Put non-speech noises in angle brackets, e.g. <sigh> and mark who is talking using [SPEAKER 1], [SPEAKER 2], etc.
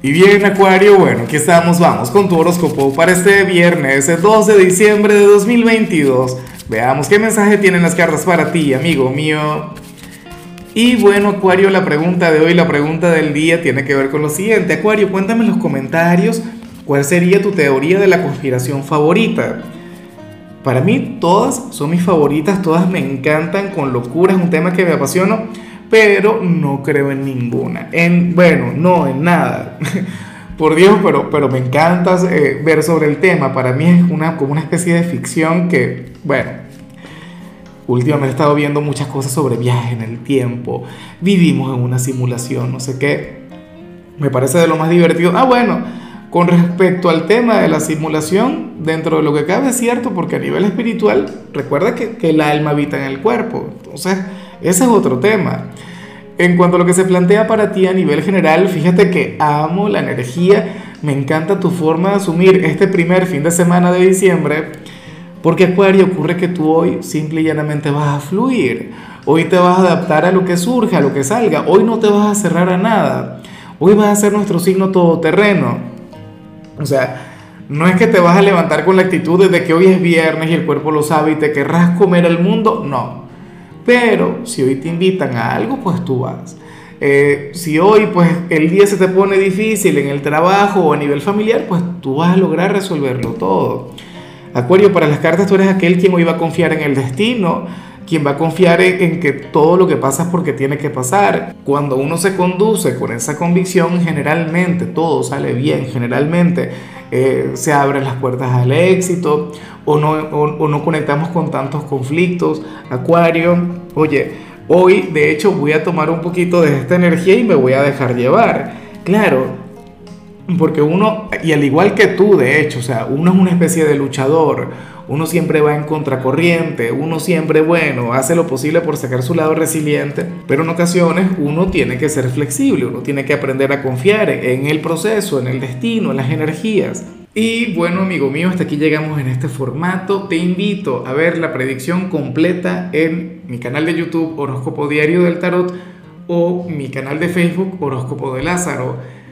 [SPEAKER 1] Y bien, Acuario, bueno, aquí estamos, vamos con tu horóscopo para este viernes, el 12 de diciembre de 2022. Veamos qué mensaje tienen las cartas para ti, amigo mío. Y bueno, Acuario, la pregunta de hoy, la pregunta del día tiene que ver con lo siguiente. Acuario, cuéntame en los comentarios cuál sería tu teoría de la conspiración favorita. Para mí todas son mis favoritas, todas me encantan con locura, es un tema que me apasiona pero no creo en ninguna. En, bueno, no, en nada. <laughs> Por Dios, pero, pero me encanta eh, ver sobre el tema. Para mí es una, como una especie de ficción que, bueno, últimamente he estado viendo muchas cosas sobre viajes en el tiempo. Vivimos en una simulación, no sé qué. Me parece de lo más divertido. Ah, bueno, con respecto al tema de la simulación, dentro de lo que cabe es cierto, porque a nivel espiritual, recuerda que, que el alma habita en el cuerpo. Entonces, ese es otro tema. En cuanto a lo que se plantea para ti a nivel general, fíjate que amo la energía, me encanta tu forma de asumir este primer fin de semana de diciembre, porque Acuario ocurre que tú hoy simple y llanamente vas a fluir, hoy te vas a adaptar a lo que surja, a lo que salga, hoy no te vas a cerrar a nada, hoy vas a ser nuestro signo todoterreno. O sea, no es que te vas a levantar con la actitud de que hoy es viernes y el cuerpo lo sabe y te querrás comer el mundo, no. Pero si hoy te invitan a algo, pues tú vas. Eh, si hoy pues el día se te pone difícil en el trabajo o a nivel familiar, pues tú vas a lograr resolverlo todo. Acuario, para las cartas tú eres aquel quien hoy va a confiar en el destino, quien va a confiar en, que todo lo que pasa es porque tiene que pasar. Cuando uno se conduce con esa convicción, generalmente todo sale bien, generalmente eh, se abren las puertas al éxito o no, o, no conectamos con tantos conflictos. Acuario, oye, hoy de hecho voy a tomar un poquito de esta energía y me voy a dejar llevar. Claro, porque uno, y al igual que tú, de hecho, o sea, uno es una especie de luchador, uno siempre va en contracorriente, uno siempre, bueno, hace lo posible por sacar su lado resiliente, pero en ocasiones uno tiene que ser flexible, uno tiene que aprender a confiar en el proceso, en el destino, en las energías. Y bueno, amigo mío, hasta aquí llegamos en este formato. Te invito a ver la predicción completa en mi canal de YouTube Horóscopo Diario del Tarot o mi canal de Facebook Horóscopo de Lázaro.